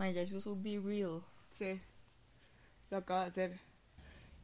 Mae, ya se usó Be Real. Sí. Lo acabo de hacer.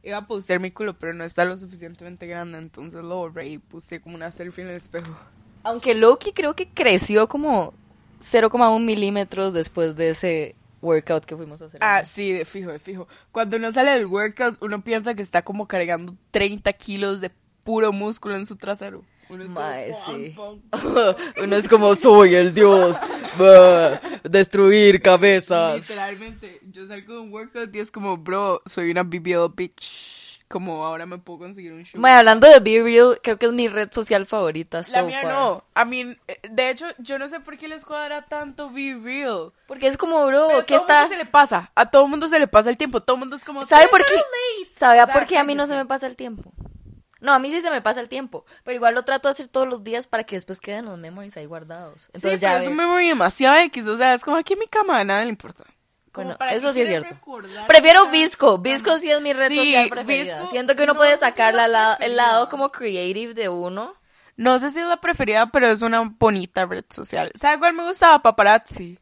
Iba a postear mi culo, pero no está lo suficientemente grande, entonces lo borré y puse como una selfie en el espejo. Aunque Loki creo que creció como 0,1 milímetros después de ese workout que fuimos a hacer. Ah, sí, de fijo, de fijo. Cuando uno sale del workout, uno piensa que está como cargando 30 kilos de puro músculo en su trasero. Uno es como, Mae, pam, sí. pam. Uno es como soy el dios. Destruir cabezas. Literalmente, yo salgo de un workout y es como, bro, soy una BBL bitch. Como ahora me puedo conseguir un show. Mae, hablando de Be Real, creo que es mi red social favorita. La so mía far. no. I mean, eh, de hecho, yo no sé por qué les cuadra tanto Be Real. Porque es como, bro, Pero a ¿qué todo está? mundo se le pasa. A todo mundo se le pasa el tiempo. Todo mundo es como. ¿Sabe "Tú por qué? late". ¿Sabe por qué a mí no se me pasa el tiempo? No, a mí sí se me pasa el tiempo, pero igual lo trato de hacer todos los días para que después queden los memories ahí guardados. Entonces sí, ya pero es un memory demasiado X. O sea, es como aquí en mi cama, nada le importa. Bueno, ¿para eso sí es cierto. Prefiero Visco. Visco sí es mi red Sí, social preferida. Visco Siento que uno no puede sacar la la- la- el lado como creative de uno. No sé si es la preferida, pero es una bonita red social. ¿Sabe cuál me gustaba? Paparazzi.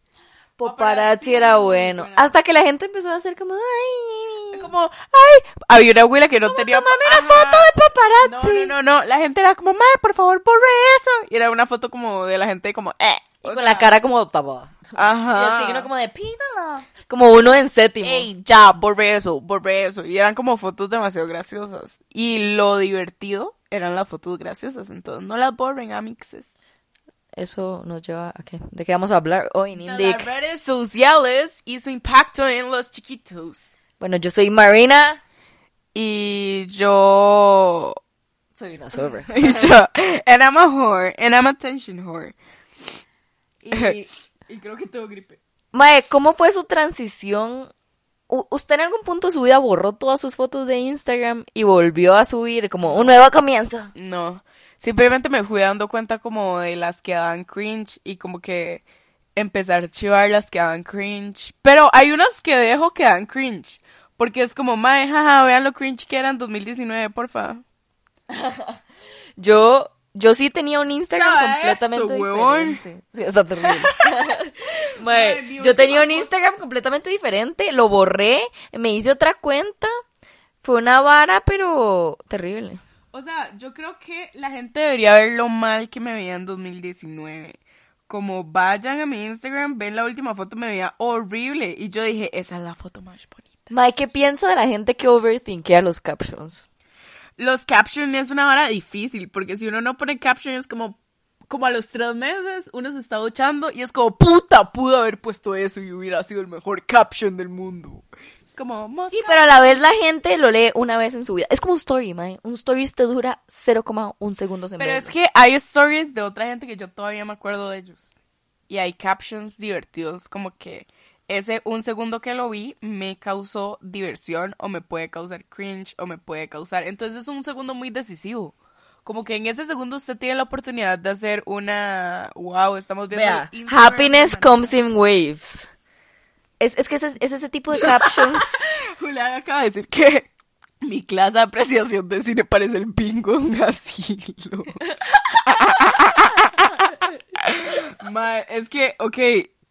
Paparazzi era bueno. Hasta que la gente empezó a hacer como, ay, Como, ay, había una abuela que no tenía. una foto de paparazzi. No, no, no, no. La gente era como, madre, por favor, borre eso. Y era una foto como de la gente como, eh. Y con sea, la cara como tapada. Ajá. Y el signo como de love. Como uno en séptimo. Ey, ya, borré eso, borré eso. Y eran como fotos demasiado graciosas. Y lo divertido eran las fotos graciosas. Entonces, no las borren, amixes. Eso nos lleva a qué? ¿De qué vamos a hablar hoy en Indic? las redes sociales y su impacto en los chiquitos. Bueno, yo soy Marina. Y yo... Soy una sober. Y yo... And I'm a whore. And I'm a attention whore. Y, Y creo que tengo gripe. Mae, ¿cómo fue su transición? ¿Usted en algún punto de su vida borró todas sus fotos de Instagram y volvió a subir como un nuevo comienzo? No, simplemente me fui dando cuenta como de las que daban cringe y como que empecé a archivar las que daban cringe. Pero hay unas que dejo que dan cringe. Porque es como, mae, jaja, vean lo cringe que era en 2019, porfa. Yo, yo sí tenía un Instagram ¿Sabe completamente esto, diferente. Sí, está terrible. Mae, yo tenía un Instagram completamente diferente, lo borré, me hice otra cuenta. Fue una vara, pero terrible. O sea, yo creo que la gente debería ver lo mal que me veía en 2019. Como vayan a mi Instagram, ven la última foto, me veía horrible. Y yo dije, esa es la foto más bonita. Mae, ¿qué piensa de la gente que overthinkea los captions? Los captions es una vara difícil, porque si uno no pone caption es como, como a los tres meses uno se está duchando y es como, puta, pudo haber puesto eso y hubiera sido el mejor caption del mundo. Como, "Más Sí, pero a la vez la gente lo lee una vez en su vida. Es como un story, mae. Un story te dura 0,1 segundos en Pero verlo. es que hay stories de otra gente que yo todavía me acuerdo de ellos. Y hay captions divertidos, como que ese un segundo que lo vi me causó diversión o me puede causar cringe o me puede causar. Entonces es un segundo muy decisivo. Como que en ese segundo usted tiene la oportunidad de hacer una. Wow, estamos viendo. Vea, happiness comes in waves. Es, es que es, es ese tipo de captions. Julián acaba de decir que mi clase de apreciación de cine parece el bingo en un asilo. Ma, es que, ok,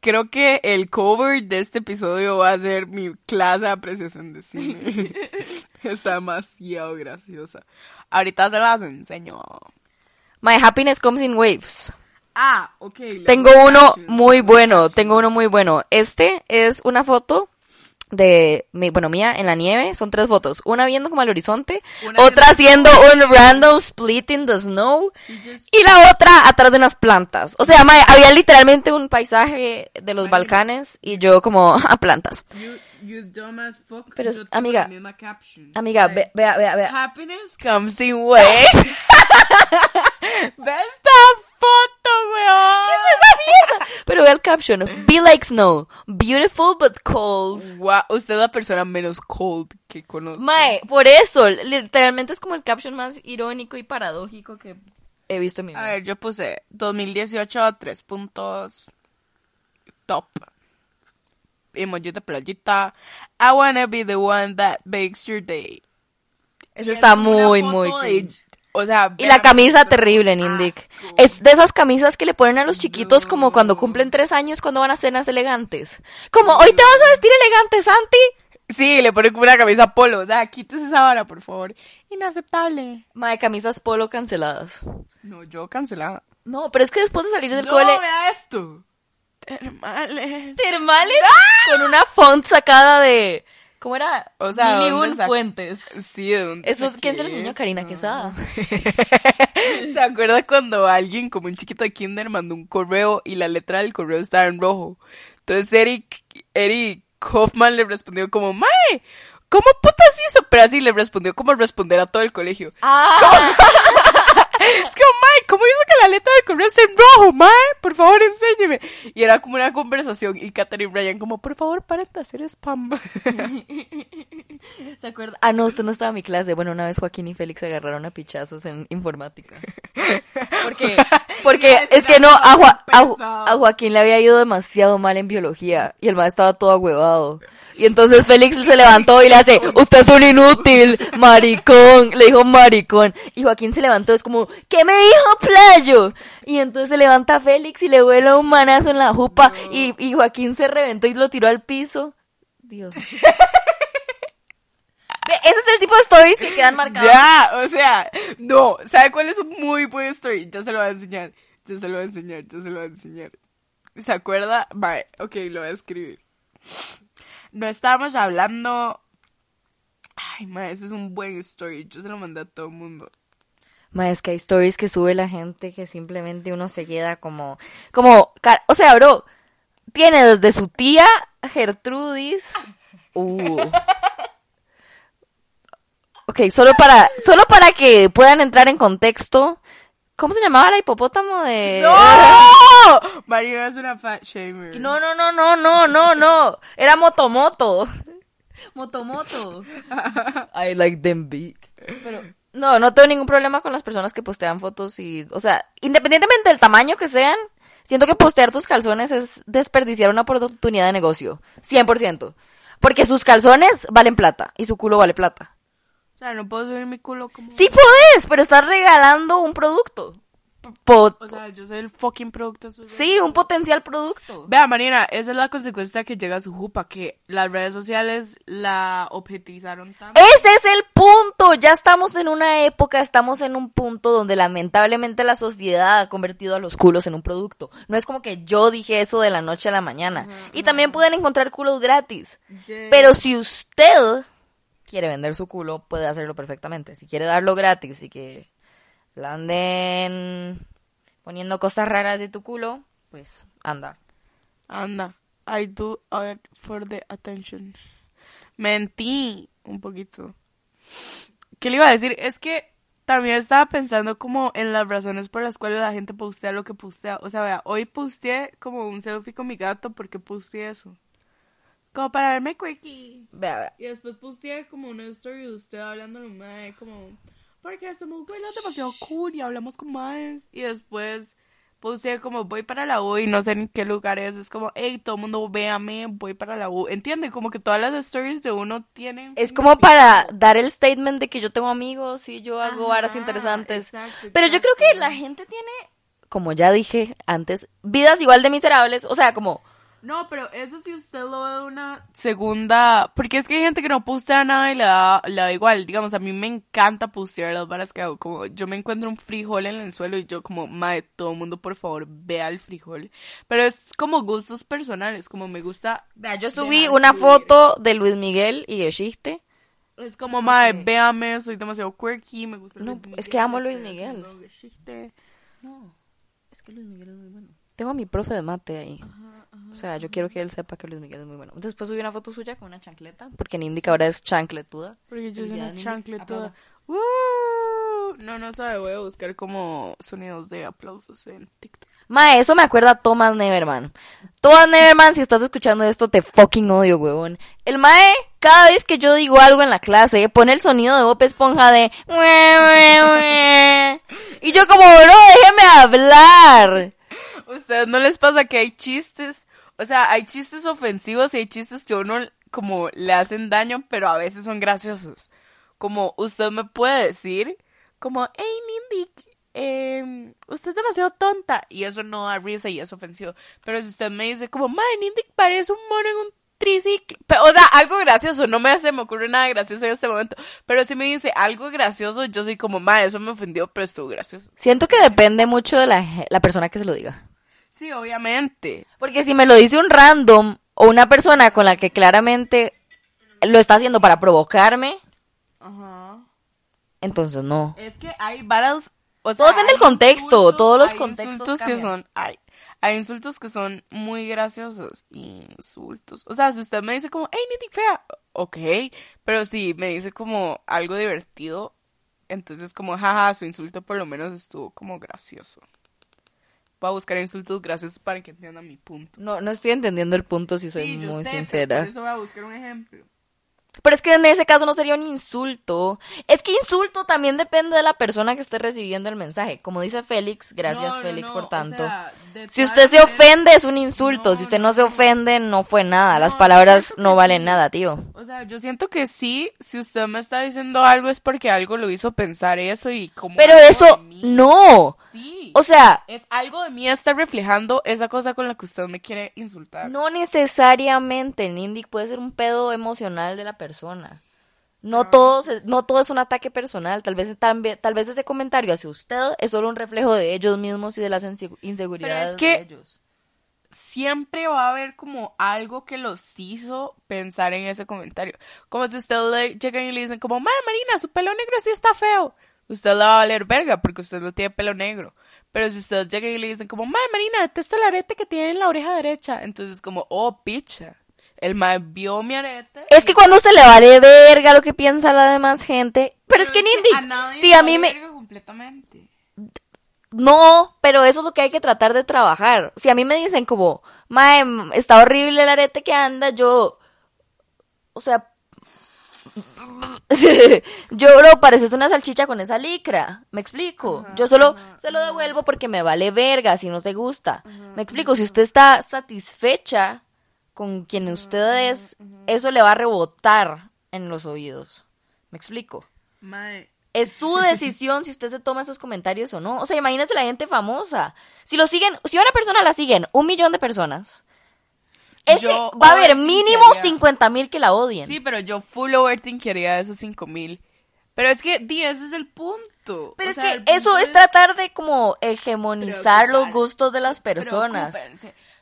creo que el cover de este episodio va a ser mi clase de apreciación de cine. Está demasiado graciosa. Ahorita se las enseño. My happiness comes in waves. Ah, ok. Tengo uno muy bueno, tengo uno muy bueno. Este es una foto de, mi, bueno, mía en la nieve. Son tres fotos. Una viendo como al horizonte, Una otra haciendo un random split in the snow just- y la otra atrás de unas plantas. O sea, había literalmente un paisaje de los. Balcanes y yo como a plantas. You, you dumb as fuck. Pero, yo amiga, misma. Amiga, vea, vea, vea. Happiness comes in waves. ¿Ves esta foto, weón? Pero vea el caption. Be like snow. Beautiful but cold. Guau, usted es la persona menos cold que conozco. Mae, por eso, literalmente es como el caption más irónico y paradójico que he visto en mi A vida. ver, yo puse 2018, tres puntos. Top. Emoji de playita. I wanna be the one that makes your day. Eso Y está muy, muy cringe. O sea, Y la camisa terrible asco. Indic. Es de esas camisas que le ponen a los chiquitos como cuando cumplen tres años cuando van a cenas elegantes. Como, hoy te vas a vestir elegante, Santi. Sí, le ponen como una camisa polo. O sea, quítese esa vara, por favor. Inaceptable. Mae, camisas polo canceladas. No, yo cancelada. No, pero es que después de salir del no, cole... vea esto. Termales. Termales con una font sacada de... ¿Cómo era? O sea, Mil y ¿dónde un sac- fuentes. Sí, ¿de dónde Eso es, ¿quién se lo enseñó? Karina Quesada. ¿Se acuerda cuando alguien, como un chiquito de kinder, mandó un correo y la letra del correo estaba en rojo? Entonces Eric, Eric Hoffman le respondió como, Mae, ¿cómo putas hizo? Pero así le respondió como responder a todo el colegio. Ah, ¿cómo hizo que la letra del correo esté en rojo? Mae, por favor, enséñeme. Y era como una conversación y Katherine Bryan como, por favor, paren de hacer spam. ¿se acuerda? Ah, no, usted no estaba en mi clase. Bueno, una vez Joaquín y Félix agarraron a pichazos en informática. Porque, porque es que no, a, a Joaquín le había ido demasiado mal en biología y el maestro estaba todo ahuevado. Y entonces Félix se levantó y le hace, usted es un inútil, maricón, le dijo maricón. Y Joaquín se levantó, es como, ¿qué me dijo playo? Y entonces se levanta Félix y le vuela un manazo en la jupa y, y Joaquín se reventó y lo tiró al piso. Dios. Ese es el tipo de stories que quedan marcadas. Ya, o sea, no, ¿sabe cuál es un muy buen story? Yo se lo voy a enseñar, yo se lo voy a enseñar, yo se lo voy a enseñar. ¿Se acuerda? Vale, ok, lo voy a escribir. No estábamos hablando... Ay, ma, eso es un buen story, yo se lo mandé a todo el mundo. Ma, es que hay stories que sube la gente que simplemente uno se queda como, como, o sea, bro, tiene desde su tía Gertrudis, uh. Ok, solo para, solo para que puedan entrar en contexto, ¿cómo se llamaba la hipopótamo de? ¡No! Marina es una fat shamer. No, no, no, no, no, no, no, era Motomoto. Motomoto. I like them big. Pero, no, no tengo ningún problema con las personas que postean fotos y, o sea, independientemente del tamaño que sean, siento que postear tus calzones es desperdiciar una oportunidad de negocio. 100%. Porque sus calzones valen plata y su culo vale plata. Sea, no puedo subir mi culo como... Sí puedes, pero estás regalando un producto. O sea, yo soy el fucking producto. sí, un potencial producto. Vea, Marina, esa es la consecuencia que llega a su jupa, que las redes sociales la objetivizaron tanto. Ese es el punto. Ya estamos en una época, estamos en un punto donde lamentablemente la sociedad ha convertido a los culos en un producto. No es como que yo dije eso de la noche a la mañana. Y también pueden encontrar culos gratis. Yeah. Pero si usted quiere vender su culo, puede hacerlo perfectamente. Si quiere darlo gratis y que la anden poniendo cosas raras de tu culo, pues anda. Anda, I do it for the attention. Mentí un poquito. ¿Qué le iba a decir? Es que también estaba pensando como en las razones por las cuales la gente postea lo que postea. O sea, vea, hoy posteé como un selfie con mi gato porque posteé eso. Como para verme quirky. Vea, vea. Y después posteé como una story de usted hablando con mae, como, porque somos güeyes demasiado cool y hablamos con más. Y después posteé como, voy para la U y no sé en qué lugar es. Es como, hey, todo el mundo véame, voy para la U. ¿Entiende? Como que todas las stories de uno tienen... Es como para dar el statement de que yo tengo amigos y yo hago Ajá, varas interesantes. exacto, Pero yo creo que la gente tiene, como ya dije antes, vidas igual de miserables. O sea, como, No, pero eso si usted lo ve de una segunda... Porque es que hay gente que no postea nada y le da, le da igual. Digamos, a mí me encanta postear las varas que hago. Como yo me encuentro un frijol en el suelo y yo como, madre, todo el mundo por favor vea el frijol. Pero es como gustos personales, como me gusta... vea, yo subí una foto de Luis Miguel y Geschichte. Es como, madre, véame, soy demasiado quirky, me gusta No, Luis es que amo Luis Miguel. No, es que Luis Miguel es muy bueno. Tengo a mi profe de mate ahí. O sea, yo quiero que él sepa que Luis Miguel es muy bueno. Después subí una foto suya con una chancleta, porque en Indica ahora es chancletuda. Porque yo soy una. ¡Woo! No, no sabe, voy a buscar como sonidos de aplausos en TikTok. Ma, eso me acuerda a Thomas Neverman. Thomas Neverman, si estás escuchando esto, te fucking odio, huevón. El mae, cada vez que yo digo algo en la clase, pone el sonido de Bob Esponja de... Y yo como, bro, déjeme hablar. ¿Ustedes no les pasa que hay chistes? O sea, hay chistes ofensivos y hay chistes que uno como le hacen daño, pero a veces son graciosos. Como usted me puede decir, como, hey, Nindy, eh, usted es demasiado tonta. Y eso no da risa y es ofensivo. Pero si usted me dice como, madre, Nindy parece un mono en un triciclo. o sea, algo gracioso, no me hace, me ocurre nada gracioso en este momento. Pero si me dice algo gracioso, yo soy como, madre, eso me ofendió, pero estuvo gracioso. Siento que depende mucho de la persona que se lo diga. Sí, obviamente. Porque si me lo dice un random o una persona con la que claramente lo está haciendo para provocarme, Ajá. entonces no. Es que hay battles. O Todo depende del contexto, insultos- todos los hay contextos insultos que son. Hay, hay insultos que son muy graciosos. Insultos. O sea, si usted me dice como, hey, Niti fea. Ok. Pero si me dice como algo divertido, entonces como, jaja, su insulto por lo menos estuvo como gracioso. A buscar insultos graciosos para que entiendan mi punto. No, no estoy entendiendo el punto si soy Sí, yo muy sé, pero sincera. Por eso voy a buscar un ejemplo. Pero es que en ese caso no sería un insulto. Es que insulto también depende de la persona que esté recibiendo el mensaje. Como dice Félix, gracias No, no, Félix no, por o tanto. sea, si usted se ofende es un insulto. Si usted no, se ofende no fue nada. Las palabras no valen nada, tío. O sea, yo siento que sí, si usted me está diciendo algo es porque algo lo hizo pensar eso y como... Pero eso no. Sí. O sea, es algo de mí está reflejando esa cosa con la que usted me quiere insultar. no necesariamente, Nindy, puede ser un pedo emocional de la persona. No todo, no todo es un ataque personal. Tal vez, tal vez ese comentario hacia usted es solo un reflejo de ellos mismos y de las inse- inseguridades que- de ellos. Siempre va a haber como algo que los hizo pensar en ese comentario. Como si usted le llegan y le dicen como, Madre Marina, su pelo negro sí está feo. Usted le va a valer verga porque usted no tiene pelo negro. Pero si usted llega y le dicen como, Madre Marina, detesto el arete que tiene en la oreja derecha. Entonces como, oh, picha. El mae vio mi arete. Es que cuando usted le vale verga lo que piensa la demás gente. Pero, es que a Nindy, nadie le a mí me... completamente. No, pero eso es lo que hay que tratar de trabajar. Si a mí me dicen como, mae, está horrible el arete que anda, yo... O sea... yo lo pareces una salchicha con esa licra. ¿Me explico? yo solo se lo devuelvo porque me vale verga si no te gusta. ¿Me explico? Si usted está satisfecha con quien usted es, eso le va a rebotar en los oídos. ¿Me explico? Mae, Es su decisión si usted se toma esos comentarios o no. O sea, imagínese la gente famosa. Si lo siguen, si una persona la siguen un millón de personas, va a haber mínimo 50 mil que la odien. Sí, pero yo full overthinkería esos cinco mil. Pero es que, di, ese es el punto. Pero O es sea, que eso es tratar de como hegemonizar los gustos de las personas.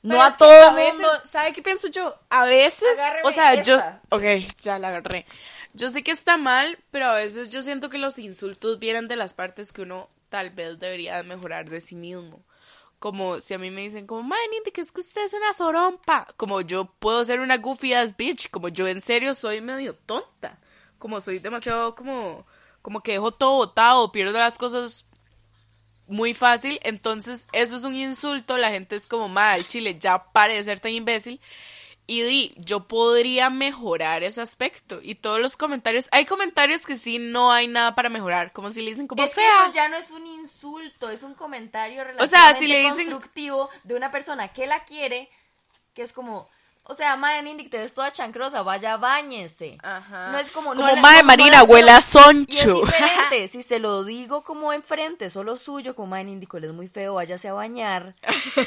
No a todo a el veces, mundo. ¿Sabe qué pienso yo? A veces, Agárreme o sea, yo, esta. ok, ya la agarré. Yo sé que está mal, pero a veces yo siento que los insultos vienen de las partes que uno tal vez debería de mejorar de sí mismo. Como si a mí me dicen como, madre, Nindy, que es que usted es una sorompa. Como yo puedo ser una goofy ass bitch. Como yo en serio soy medio tonta. Como soy demasiado como, como que dejo todo botado, pierdo las cosas muy fácil, entonces eso es un insulto, la gente es como, mal chile, ya pare de ser tan imbécil. Y di, yo podría mejorar ese aspecto. Y todos los comentarios, hay comentarios que sí no hay nada para mejorar, como si le dicen como Es que eso ya no es un insulto, es un comentario O sea, si relativamente le dicen- constructivo de una persona que la quiere, que es como, o sea, Maya Nindy, te ves toda chancrosa, vaya, bañese. Ajá. No es como, Como, no, la- "Mae, como Marina, huele a Y es soncho". diferente, si se lo digo como enfrente, solo suyo, como Maya Nindy, es muy feo, váyase a bañar,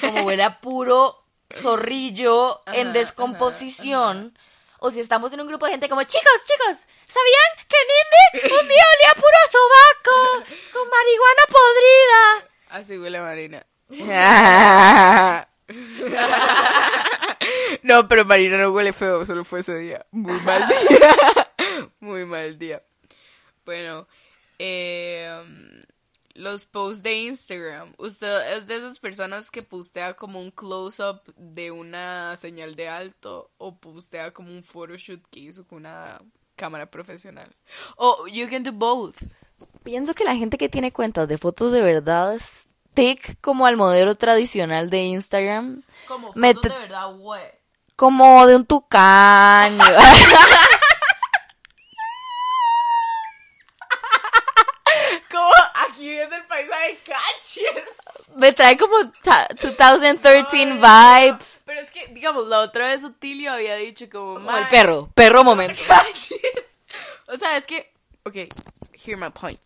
como huele a puro zorrillo en descomposición. O si estamos en un grupo de gente como, chicos, chicos, ¿sabían que Nindy un día olía puro sobaco con marihuana podrida? Así huele Marina. no, pero Marina no huele feo, solo fue ese día. Muy mal día. Muy mal día. Bueno, eh, los posts de Instagram. ¿Usted es de esas personas que postea como un close-up de una señal de alto o postea como un photoshoot que hizo con una cámara profesional? O you can do both. Pienso que la gente que tiene cuentas de fotos de verdad es tic como al modelo tradicional de Instagram. Como fotos de verdad, what? Como de un tucán. Como aquí viendo el paisaje caches. Me trae como ta- 2013 vibes. Pero es que, digamos, la otra vez Otilio había dicho como, Como el "Mae, perro. Perro momento. caches". O sea, es que, ok, hear my point.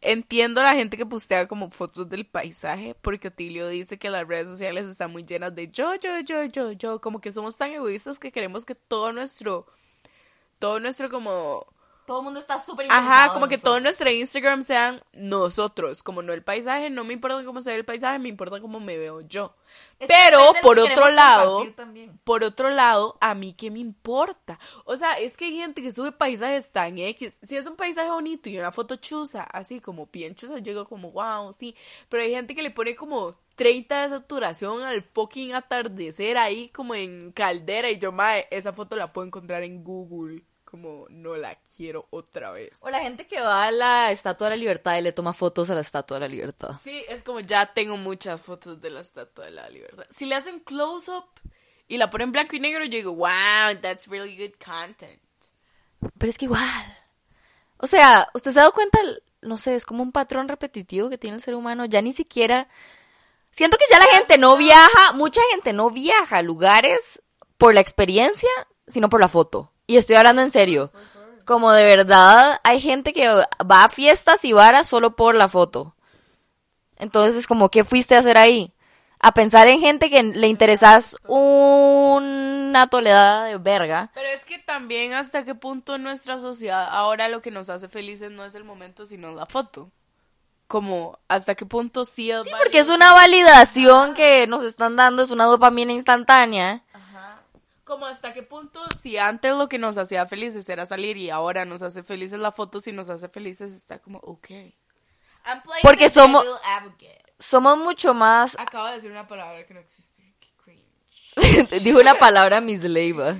Entiendo a la gente que postea como fotos del paisaje porque Otilio dice que las redes sociales están muy llenas de yo, yo, yo, yo, yo, como que somos tan egoístas que queremos que todo nuestro, todo nuestro como todo el mundo está súper Ajá, como que todo nuestro Instagram sean nosotros, como no el paisaje, no me importa cómo se ve el paisaje, me importa cómo me veo yo. Pero por otro lado, por otro lado, a mí qué me importa. O sea, es que hay gente que sube paisajes tan X, si es un paisaje bonito y una foto chusa, así como bien chusa, yo digo como wow, sí, pero hay gente que le pone como 30 de saturación al fucking atardecer ahí como en caldera y yo, mae, esa foto la puedo encontrar en Google como no la quiero otra vez. O la gente que va a la Estatua de la Libertad y le toma fotos a la Estatua de la Libertad. Sí, es como ya tengo muchas fotos de la Estatua de la Libertad. Si le hacen close-up y la ponen blanco y negro, yo digo, wow, that's really good content. Pero es que igual. O sea, ¿usted se ha dado cuenta? No sé, es como un patrón repetitivo que tiene el ser humano. Ya ni siquiera... Siento que ya la gente no viaja, mucha gente no viaja a lugares por la experiencia, sino por la foto. Y estoy hablando en serio. Como de verdad hay gente que va a fiestas y varas solo por la foto. Entonces, como, ¿qué fuiste a hacer ahí? A pensar en gente que le interesas una toledada de verga. Pero es que también hasta qué punto en nuestra sociedad ahora lo que nos hace felices no es el momento, sino la foto. Como, hasta qué punto sí es Sí, porque es una validación que nos están dando, es una dopamina instantánea como hasta qué punto si antes lo que nos hacía felices era salir y ahora nos hace felices la foto, si nos hace felices está como, ok. Porque somos, somos mucho más... Acabo de decir una palabra que no existe. Dijo una palabra Miss Leiva.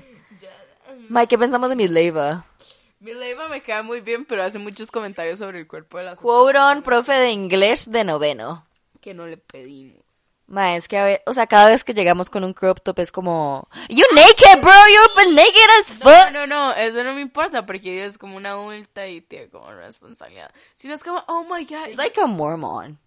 Mike, ¿qué pensamos de Miss Leiva? Miss Leiva me queda muy bien, pero hace muchos comentarios sobre el cuerpo de las Quote profe de inglés de noveno. Que no le pedimos. Ma, es que a ver, o sea, cada vez que llegamos con un crop top es como, You naked, bro, you're naked as fuck. No, no, no, eso no me importa porque es como una adulta y tiene como responsabilidad. Sino es como, oh my god. She's like a Mormon.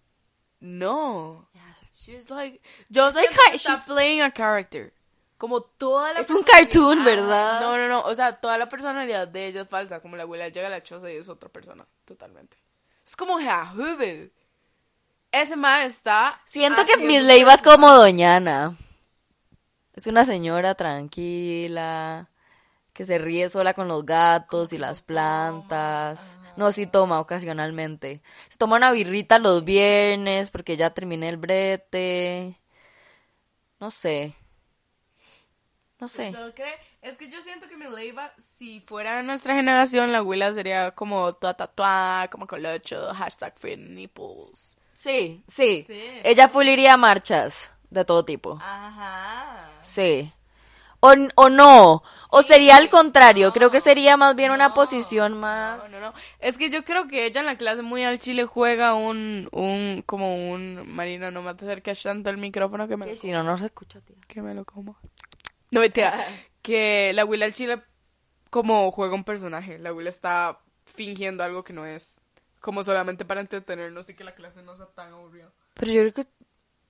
No. She's like, just like she's playing a character. Como toda la Es un cartoon, ¿verdad? No, no, no, o sea, toda la personalidad de ella es falsa, como la abuela llega a la choza y es otra persona, totalmente. Es como Hubel. Ese ma está. Siento que Miss Leiva es como Doñana. Es una señora tranquila, que se ríe sola con los gatos y las plantas. No, sí toma ocasionalmente. Se toma una birrita los viernes porque ya terminé el brete. No sé. No sé. Es que yo siento que Miss Leiva, si fuera de nuestra generación, la abuela sería como toda tatuada, como colocho, hashtag free nipples. Sí, sí, Ella fuliría marchas de todo tipo. Ajá. Sí. O, o no, o sería al contrario, creo que sería más bien una posición más... No, no, no, es que yo creo que ella en la clase muy al chile juega un, un, como un, Marina, no me acerques tanto el micrófono que me... Que si no, no se escucha, tía. Que me lo como. No, mentira, que la Willa al chile como juega un personaje, la Willa está fingiendo algo que no es como solamente para entretenernos y que la clase no sea tan aburrida. Pero yo creo que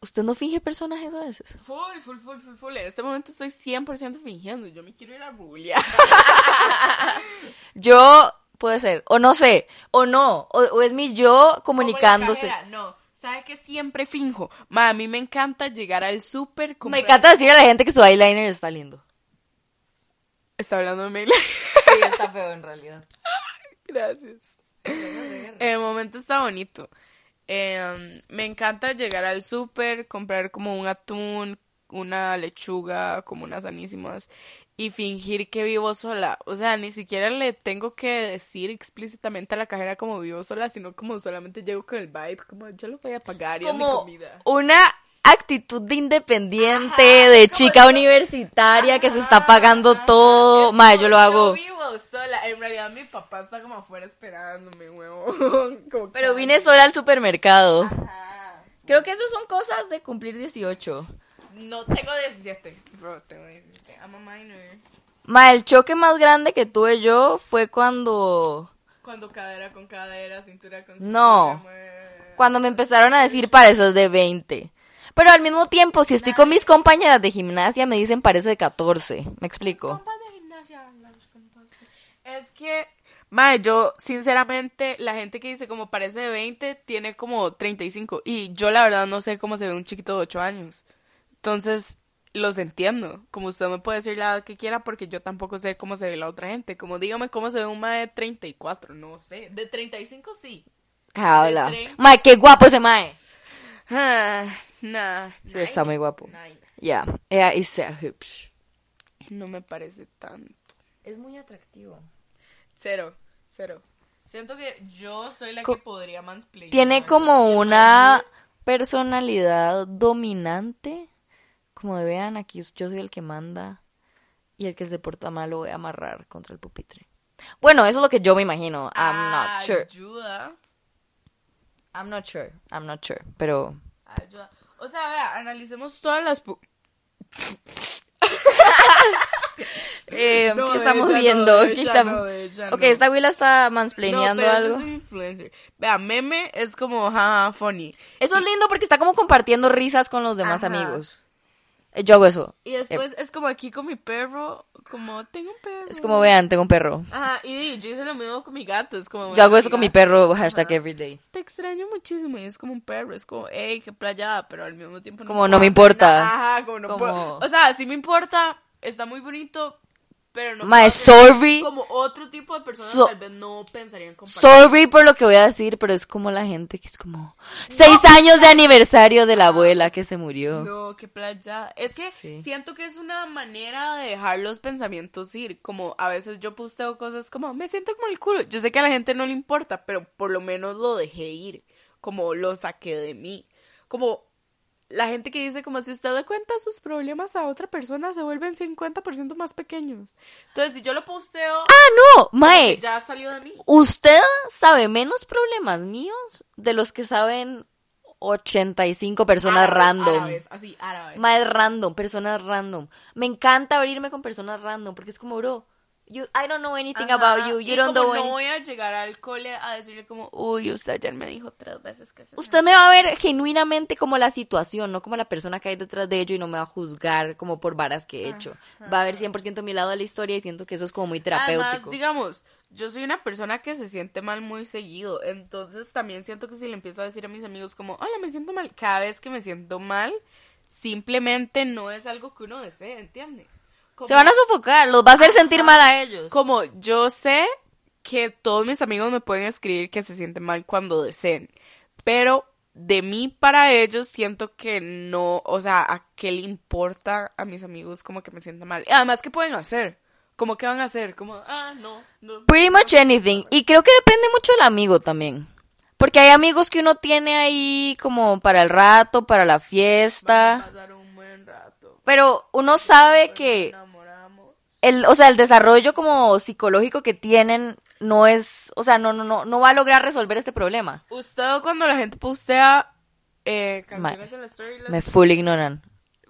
usted no finge personajes a veces. Full, full, full, full, full. En este momento estoy 100% fingiendo. Yo me quiero ir a Rulia. yo, puede ser, o no sé, o no, o, es mi yo comunicándose. no. ¿Sabe que siempre finjo? Ma, a mí me encanta llegar al súper. Me encanta decirle a la gente que su eyeliner está lindo. ¿Está hablando de Mela? sí, está feo en realidad. Gracias. El momento está bonito. Em, me encanta llegar al súper, comprar como un atún, una lechuga, como unas sanísimas y fingir que vivo sola. O sea, ni siquiera le tengo que decir explícitamente a la cajera como vivo sola, sino como solamente llego con el vibe, como yo lo voy a pagar y como mi comida. Una actitud de independiente, de chica universitaria que se está pagando todo. Madre, yo lo hago. Yo sola. En realidad mi papá está como afuera esperándome, huevo. Pero vine sola al supermercado. Creo que eso son cosas de cumplir 18. No, tengo 17. Bro, tengo 17. I'm a minor. Ma, el choque más grande que tuve yo fue cuando... Cuando cadera con cadera, cintura con cintura. No. Cuando me empezaron a decir pareces de 20. Pero al mismo tiempo, si estoy con mis compañeras de gimnasia, me dicen parece de 14. ¿Me explico? Es que, Mae, yo, sinceramente, la gente que dice como parece de 20 tiene como 35. Y yo, la verdad, no sé cómo se ve un chiquito de 8 años. Entonces, los entiendo. Como usted me puede decir la edad que quiera, porque yo tampoco sé cómo se ve la otra gente. Como dígame cómo se ve un mae de 34, no sé. De 35 sí. Tre- Mae, qué guapo ese mae. Ah, nah. Sí, está muy guapo. Ya, yeah. y sea hübsch. No me parece tanto. Es muy atractivo. Cero, cero. Siento que yo soy la Co- que podría mansplainar. Tiene como una personalidad dominante. Como de vean, aquí yo soy el que manda. Y el que se porta mal lo voy a amarrar contra el pupitre. Bueno, eso es lo que yo me imagino. I'm not sure. Ayuda. I'm not sure. I'm not sure. Pero. Ayuda. O sea, vea, analicemos todas las... Eh, No, ¿Qué estamos ella no, viendo? de ¿Qué estamos- no, ella Ok, no. esta Willa está No, mansplaineando pero algo. es influencer. Vea, meme es como, jaja, funny. Eso es lindo porque está como compartiendo risas con los demás Ajá. amigos. Eh, Yo hago eso. Y después es como aquí con mi perro, como, tengo un perro. Es como vean, tengo un perro. Ajá, y yo hice lo mismo con mi gato, es como... Yo hago eso con mi perro, hashtag ajá. everyday. Te extraño muchísimo y es como un perro, es como, hey, qué playada, pero al mismo tiempo Como puedo no me importa. nada. Ajá, como no Como- puedo. O sea, sí me importa, está muy bonito, pero no. Mae, sorry. Como otro tipo de personas So- tal vez no pensarían compartir. Sorry por lo que voy a decir, pero es como la gente que es como seis años de aniversario de la abuela que se murió. No, qué playa. Es que Sí. siento que es una manera de dejar los pensamientos ir. Como a veces yo posteo cosas como, me siento como el culo. Yo sé que a la gente no le importa, pero por lo menos lo dejé ir. Como lo saqué de mí. Como la gente que dice como si usted le cuenta sus problemas a otra persona se vuelven 50% más pequeños. Entonces, si yo lo posteo, Ah, no, Mae, ya salió de mí. usted sabe menos problemas míos de los que saben 85 personas Árabes, random. árabes, así, árabes. Más random, personas random. Me encanta abrirme con personas random porque es como, bro, you, I don't know anything Ajá, about you. You y don't como know no any- voy a llegar al cole a decirle como, uy, usted ayer me dijo tres veces que se Usted me va a ver genuinamente como la situación, no como la persona que hay detrás de ello y no me va a juzgar como por varas que he hecho. Va a ver 100% mi lado de la historia y siento que eso es como muy terapéutico. Además, digamos, yo soy una persona que se siente mal muy seguido, entonces también siento que si le empiezo a decir a mis amigos como, hola, me siento mal, cada vez que me siento mal, simplemente no es algo que uno desee, ¿entiende? Como- Se van a sofocar, los va a hacer sentir mal a ellos. Como yo sé que todos mis amigos me pueden escribir que se sienten mal cuando deseen, pero de mí para ellos siento que no, o sea, ¿a qué le importa a mis amigos como que me sienta mal? Y además, ¿qué pueden hacer? Como que van a hacer, como, ah, no, no. Pretty much anything. Y creo que depende mucho del amigo también. Porque hay amigos que uno tiene ahí como para el rato, para la a fiesta. pasar un buen rato. Pero uno sabe que. El, o sea, el desarrollo como psicológico que tienen no es, o sea, no, no, no, no va a lograr resolver este problema. Usted cuando la gente postea eh, canciones Ma- en las- Me full ignoran.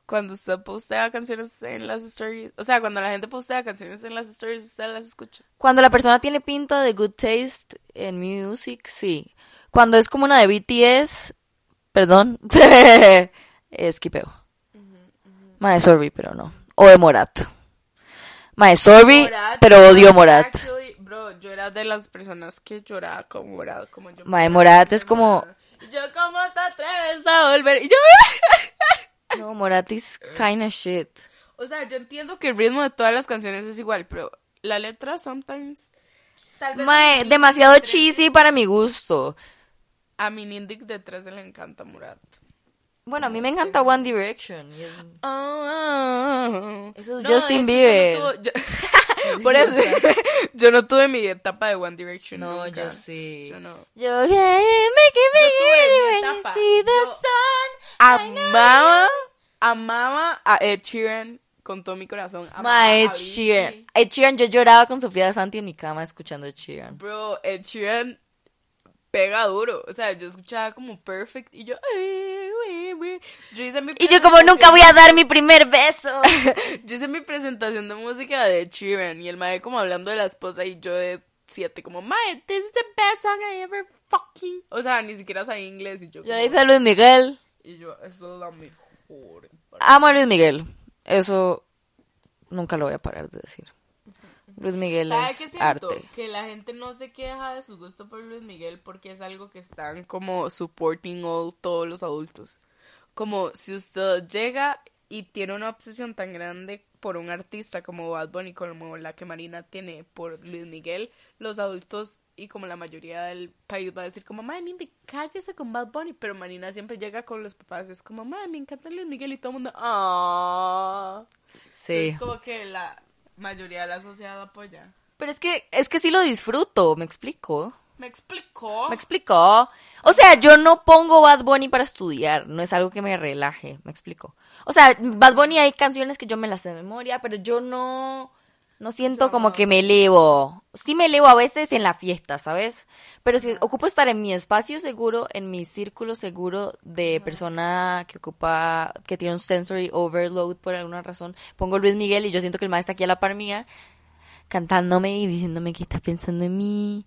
cuando usted postea canciones en las stories, o sea, cuando la gente postea canciones en las stories, usted las escucha. Cuando la persona tiene pinta de good taste en music, sí. Cuando es como una de BTS, perdón, esquipeo. Mae, sorry, pero no. O de Morat. Mae, sorry, Morat, pero odio Morat. actually, bro, yo era de las personas que lloraba con Morat, como yo. Mae, Morat es como... Yo, ¿cómo te atreves a volver? Y yo, No, Morat is kinda shit. o sea, yo entiendo que el ritmo de todas las canciones es igual, pero la letra sometimes... Tal vez a Mae, demasiado cheesy para mi gusto. A mi Nindic de 13 le encanta Morat. Bueno, a mí me encanta One Direction. y es- Oh, Eso es No, Justin Bieber. yo no tuve- yo- Por eso, yo no tuve mi etapa de One Direction. No, nunca. yo sí. Yo no. Yo, yeah, make it, make it when see the Yo- sun. Amaba, amaba a Ed Sheeran con todo mi corazón. Amaba Ma, Ed. Sheeran. Ed Sheeran, yo lloraba con Sofía Santi en mi cama escuchando Ed Sheeran. Bro, Ed Sheeran pega duro. O sea, yo escuchaba como Perfect y yo... Yo hice mi Y yo como nunca voy a dar mi primer beso. Yo hice mi presentación de música de Sheeran y el mae como hablando de la esposa y yo de siete como, mae, this is the best song I ever fucking... O sea, ni siquiera sabía inglés y yo Yo hice Luis Miguel. Y yo, esto es la mejor. Amo a Luis Miguel. Eso nunca lo voy a parar de decir. Luis Miguel ¿Sabe es qué siento? arte. Que la gente no se queja de su gusto por Luis Miguel porque es algo que están como supporting all todos los adultos. Como si usted llega y tiene una obsesión tan grande por un artista como Bad Bunny, como la que Marina tiene por Luis Miguel, los adultos y como la mayoría del país va a decir como, Mindy, cállese con Bad Bunny, pero Marina siempre llega con los papás, es como, madre, me encanta Luis Miguel y todo el mundo, ah. Sí. Es como que la mayoría de la sociedad apoya. Pero es que, es que sí lo disfruto, me explico. Me explicó. Me explicó. O sea, yo no pongo Bad Bunny para estudiar, no es algo que me relaje, me explico. O sea, Bad Bunny hay canciones que yo me las sé de memoria, pero yo no no siento Yo como no. que me elevo. Sí me elevo a veces en la fiesta, ¿sabes? Pero si ocupo estar en mi espacio seguro, en mi círculo seguro de persona que ocupa, que tiene un sensory overload por alguna razón, pongo Luis Miguel y yo siento que el maestro está aquí a la par mía, cantándome y diciéndome que está pensando en mí.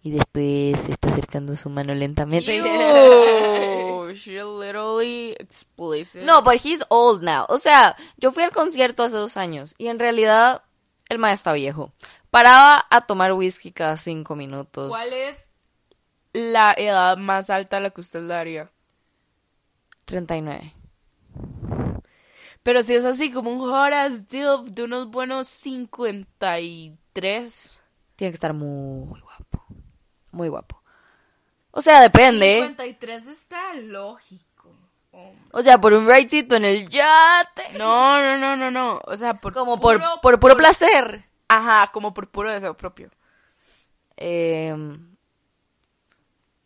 Y después se está acercando su mano lentamente. She literally explicit. No, but he's old now. O sea, yo fui al concierto hace dos años y en realidad el maestro está viejo. Paraba a tomar whisky cada cinco minutos. ¿Cuál es la edad más alta a la que usted le daría? 39. Pero si es así como un Horace Dilf de unos buenos 53. Tiene que estar muy guapo. Muy guapo. O sea, depende. 53 está lógico. O sea, por un rightcito en el yate. No, no, no, no, no. O sea, por Como por, puro- por puro placer. Ajá, como por puro deseo propio. Eh,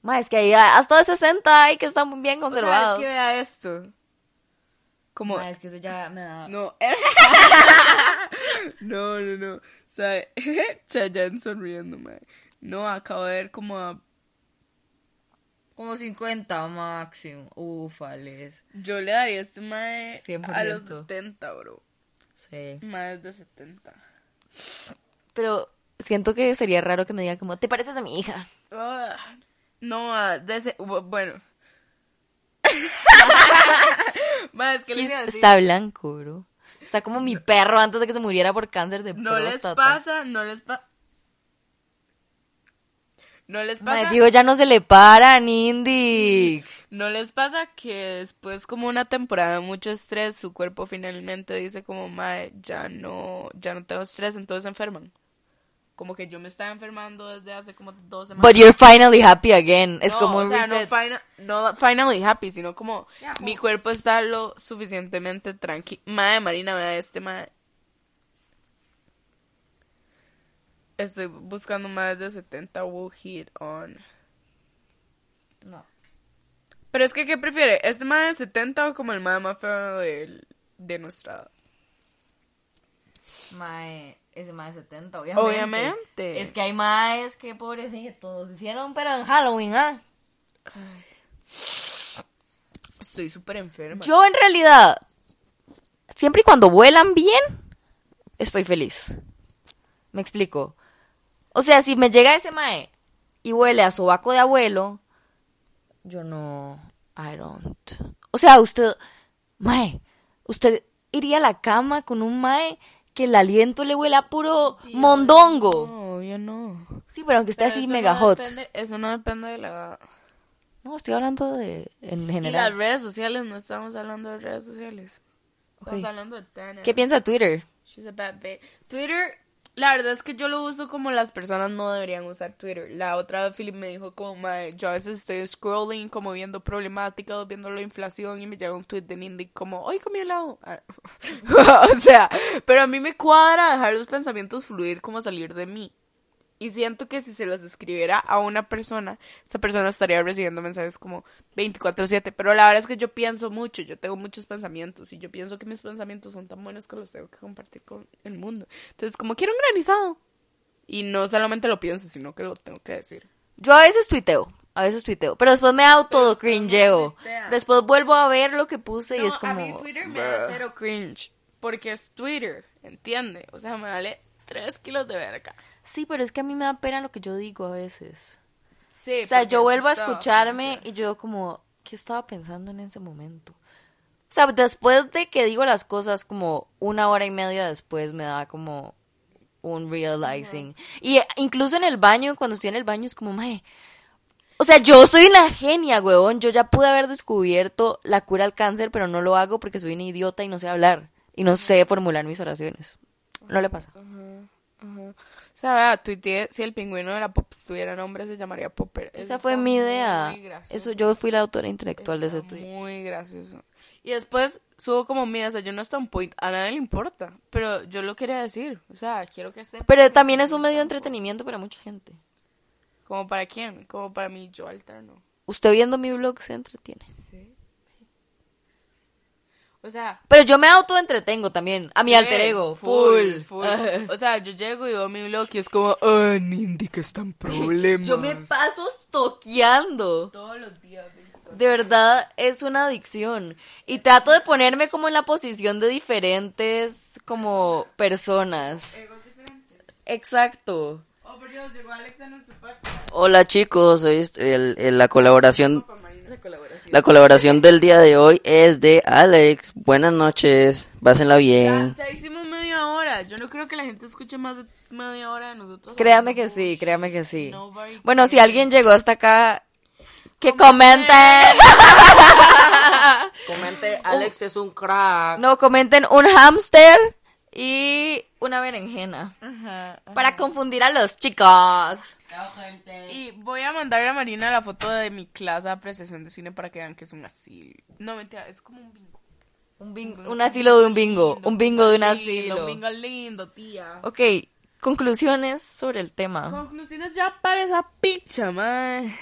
ma, es que hay hasta de 60 hay que están bien O sea, conservados. es que vea esto. Como... Ma, es que eso ya me da... No. no, no, no. O sea, Chayanne sonriendo, mae. No, acabo de ver como a... Como 50 máximo. Ufales. Yo le daría este mae a 100%. los 70, bro. Sí. Más de 70. Pero siento que sería raro que me diga como, ¿te pareces a mi hija? Ah, no, ah, de ese... bu- Bueno. Es que les a. Está blanco, bro. Está como mi perro antes de que se muriera por cáncer de No les próstata. pasa, no les pasa... No les pasa... digo, ya no se le para, Nindy. ¿No les pasa que después como una temporada de mucho estrés, su cuerpo finalmente dice como, mae, ya no, ya no tengo estrés, entonces se enferman? Como que yo me estaba enfermando desde hace como dos semanas. But you're finally happy again. Es No, como o un sea, no, reset. fina- no finally happy, sino como mi cuerpo está lo suficientemente tranquilo. Mae, Marina, vea este mae. Estoy buscando más de 70 will hit on. No. Pero es que, ¿qué prefiere? ¿Este mae de 70 o como el mae más feo del- de nuestra? Mae, ese mae de 70, obviamente. Obviamente. Es que hay maes que pobrecitos hicieron, pero en Halloween, ¿ah? Estoy súper enferma. Yo en realidad, siempre y cuando vuelan bien, estoy feliz. Me explico. O sea, si me llega ese mae y huele a sobaco de abuelo, yo no. I don't. O sea, usted. Mae, usted iría a la cama con un mae que el aliento le huele a puro mondongo. No, obvio no. Sí, pero aunque esté Pero así mega no hot. depende- eso no depende de la. No, estoy hablando de. En Y las general. redes sociales, no estamos hablando de redes sociales. Estamos hablando de Tana. ¿Qué piensa Twitter? She's a bad bitch. Twitter, la verdad es que yo lo uso como las personas no deberían usar Twitter. La otra Philip me dijo como, "Mae, yo a veces estoy scrolling, como viendo problemáticas, viendo la inflación y me llega un tweet de Nindy como, hoy comí helado. Ah. o sea, pero a mí me cuadra dejar los pensamientos fluir como salir de mí. Y siento que si se los escribiera a una persona, esa persona estaría recibiendo mensajes como 24/7. Pero la verdad es que yo pienso mucho, yo tengo muchos pensamientos y yo pienso que mis pensamientos son tan buenos que los tengo que compartir con el mundo. Entonces, como quiero un granizado. Y no solamente lo pienso, sino que lo tengo que decir. Yo a veces tuiteo, a veces tuiteo, pero después me auto cringeo. Después vuelvo a ver lo que puse y No, es como... a mí Twitter me da cero cringe. Porque es Twitter, ¿entiende? O sea, me vale 3 kilos de verga. Sí, pero es que a mí me da pena lo que yo digo a veces. Sí, O sea, yo vuelvo a escucharme y yo como, ¿qué estaba pensando en ese momento? O sea, después de que digo las cosas como una hora y media después me da como un realizing. Y eh, incluso en el baño, cuando estoy en el baño, es como, mae. O sea, yo soy una genia, huevón. Yo ya pude haber descubierto la cura al cáncer, pero no lo hago porque soy una idiota y no sé hablar. Y no sé formular mis oraciones. No le pasa. O sea, vea, tuiteé, si el pingüino de la pop tuviera nombre, se llamaría Popper. Eso Esa fue mi idea. Eso yo fui la autora intelectual de ese tweet. Muy gracioso. Y después subo como mía, o sea, yo no estoy on point, a nadie le importa, pero yo lo quería decir, o sea, quiero que sepa. Pero también es un medio de entretenimiento para mucha gente. ¿Como para quién? Como para mí, yo alterno. Usted viendo mi blog se entretiene. Sí. O sea, Pero yo me autoentretengo también. A mi alter ego. Full. full. O sea, yo llego y veo mi blog y es como, ah, Nindy, que están problemas. Yo me paso toqueando. todos los días. De verdad es una adicción. Y trato de ponerme como en la posición de diferentes como personas. Egos diferentes. Exacto. Oh, por Dios, llegó Alex a nuestro parque. Hola chicos, es el- el- la colaboración. La colaboración. la colaboración del día de hoy es de Alex. Buenas noches, pásenla bien. ya hicimos media hora. Yo no creo que la gente escuche más de media hora de nosotros. Créame que sí, créame que sí. Nobody Bueno, si alguien llegó hasta acá, que comenten. Comente, Alex es un crack. No, comenten un hámster y una berenjena. Ajá. ajá. Para confundir a los chicos. Y voy a mandarle a Marina la foto de mi clase de apreciación de cine para que vean que es un asilo. No, mentira, es como un bingo. Un, bing- un asilo de un bingo. Un bingo de un lindo, asilo. Un bingo lindo, tía. Ok, conclusiones sobre el tema. Conclusiones ya para esa picha, man.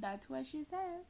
That's what she said.